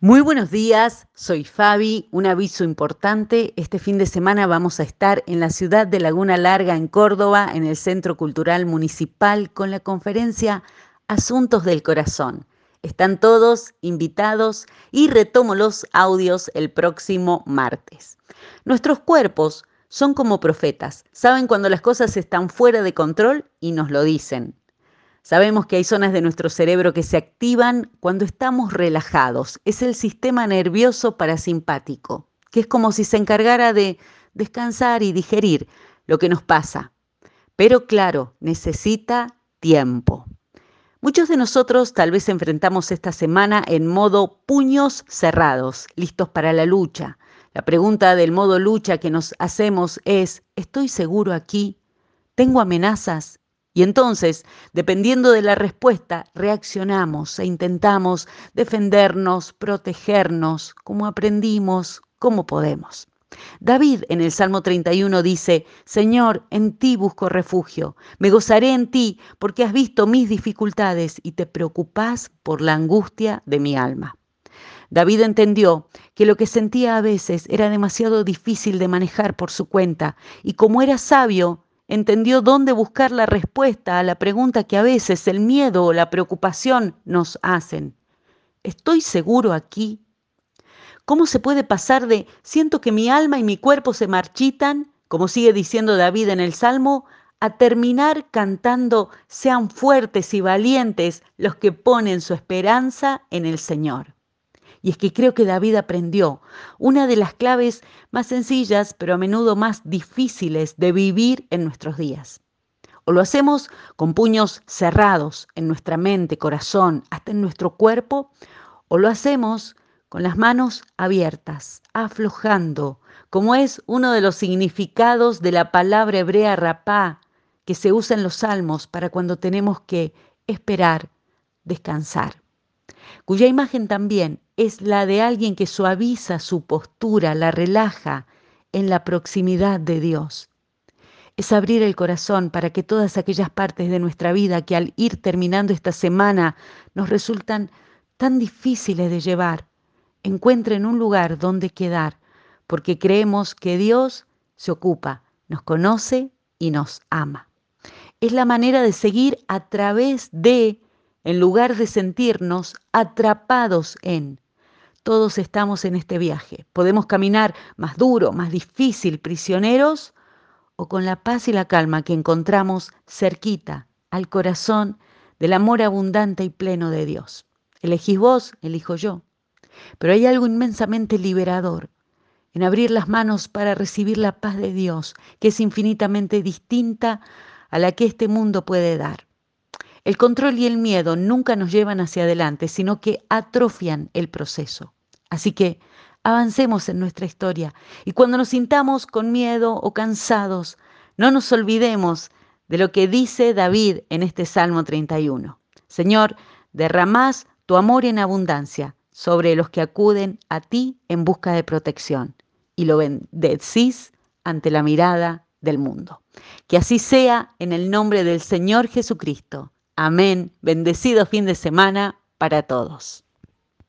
Muy buenos días, soy Fabi. Un aviso importante, este fin de semana vamos a estar en la ciudad de Laguna Larga, en Córdoba, en el Centro Cultural Municipal, con la conferencia Asuntos del Corazón. Están todos invitados y retomo los audios el próximo martes. Nuestros cuerpos son como profetas, saben cuando las cosas están fuera de control y nos lo dicen. Sabemos que hay zonas de nuestro cerebro que se activan cuando estamos relajados. Es el sistema nervioso parasimpático, que es como si se encargara de descansar y digerir lo que nos pasa. Pero claro, necesita tiempo. Muchos de nosotros tal vez enfrentamos esta semana en modo puños cerrados, listos para la lucha. La pregunta del modo lucha que nos hacemos es, ¿estoy seguro aquí? ¿Tengo amenazas? Y entonces, dependiendo de la respuesta, reaccionamos e intentamos defendernos, protegernos, como aprendimos, como podemos. David en el Salmo 31 dice, Señor, en ti busco refugio, me gozaré en ti porque has visto mis dificultades y te preocupas por la angustia de mi alma. David entendió que lo que sentía a veces era demasiado difícil de manejar por su cuenta y como era sabio, entendió dónde buscar la respuesta a la pregunta que a veces el miedo o la preocupación nos hacen. ¿Estoy seguro aquí? ¿Cómo se puede pasar de siento que mi alma y mi cuerpo se marchitan, como sigue diciendo David en el Salmo, a terminar cantando sean fuertes y valientes los que ponen su esperanza en el Señor? Y es que creo que David aprendió una de las claves más sencillas, pero a menudo más difíciles de vivir en nuestros días. O lo hacemos con puños cerrados en nuestra mente, corazón, hasta en nuestro cuerpo, o lo hacemos con las manos abiertas, aflojando, como es uno de los significados de la palabra hebrea rapá que se usa en los salmos para cuando tenemos que esperar, descansar cuya imagen también es la de alguien que suaviza su postura, la relaja en la proximidad de Dios. Es abrir el corazón para que todas aquellas partes de nuestra vida que al ir terminando esta semana nos resultan tan difíciles de llevar, encuentren un lugar donde quedar, porque creemos que Dios se ocupa, nos conoce y nos ama. Es la manera de seguir a través de en lugar de sentirnos atrapados en. Todos estamos en este viaje. Podemos caminar más duro, más difícil, prisioneros, o con la paz y la calma que encontramos cerquita al corazón del amor abundante y pleno de Dios. Elegís vos, elijo yo. Pero hay algo inmensamente liberador en abrir las manos para recibir la paz de Dios, que es infinitamente distinta a la que este mundo puede dar. El control y el miedo nunca nos llevan hacia adelante, sino que atrofian el proceso. Así que avancemos en nuestra historia y cuando nos sintamos con miedo o cansados, no nos olvidemos de lo que dice David en este Salmo 31. Señor, derramás tu amor en abundancia sobre los que acuden a ti en busca de protección y lo bendecís ante la mirada del mundo. Que así sea en el nombre del Señor Jesucristo. Amén. Bendecido fin de semana para todos.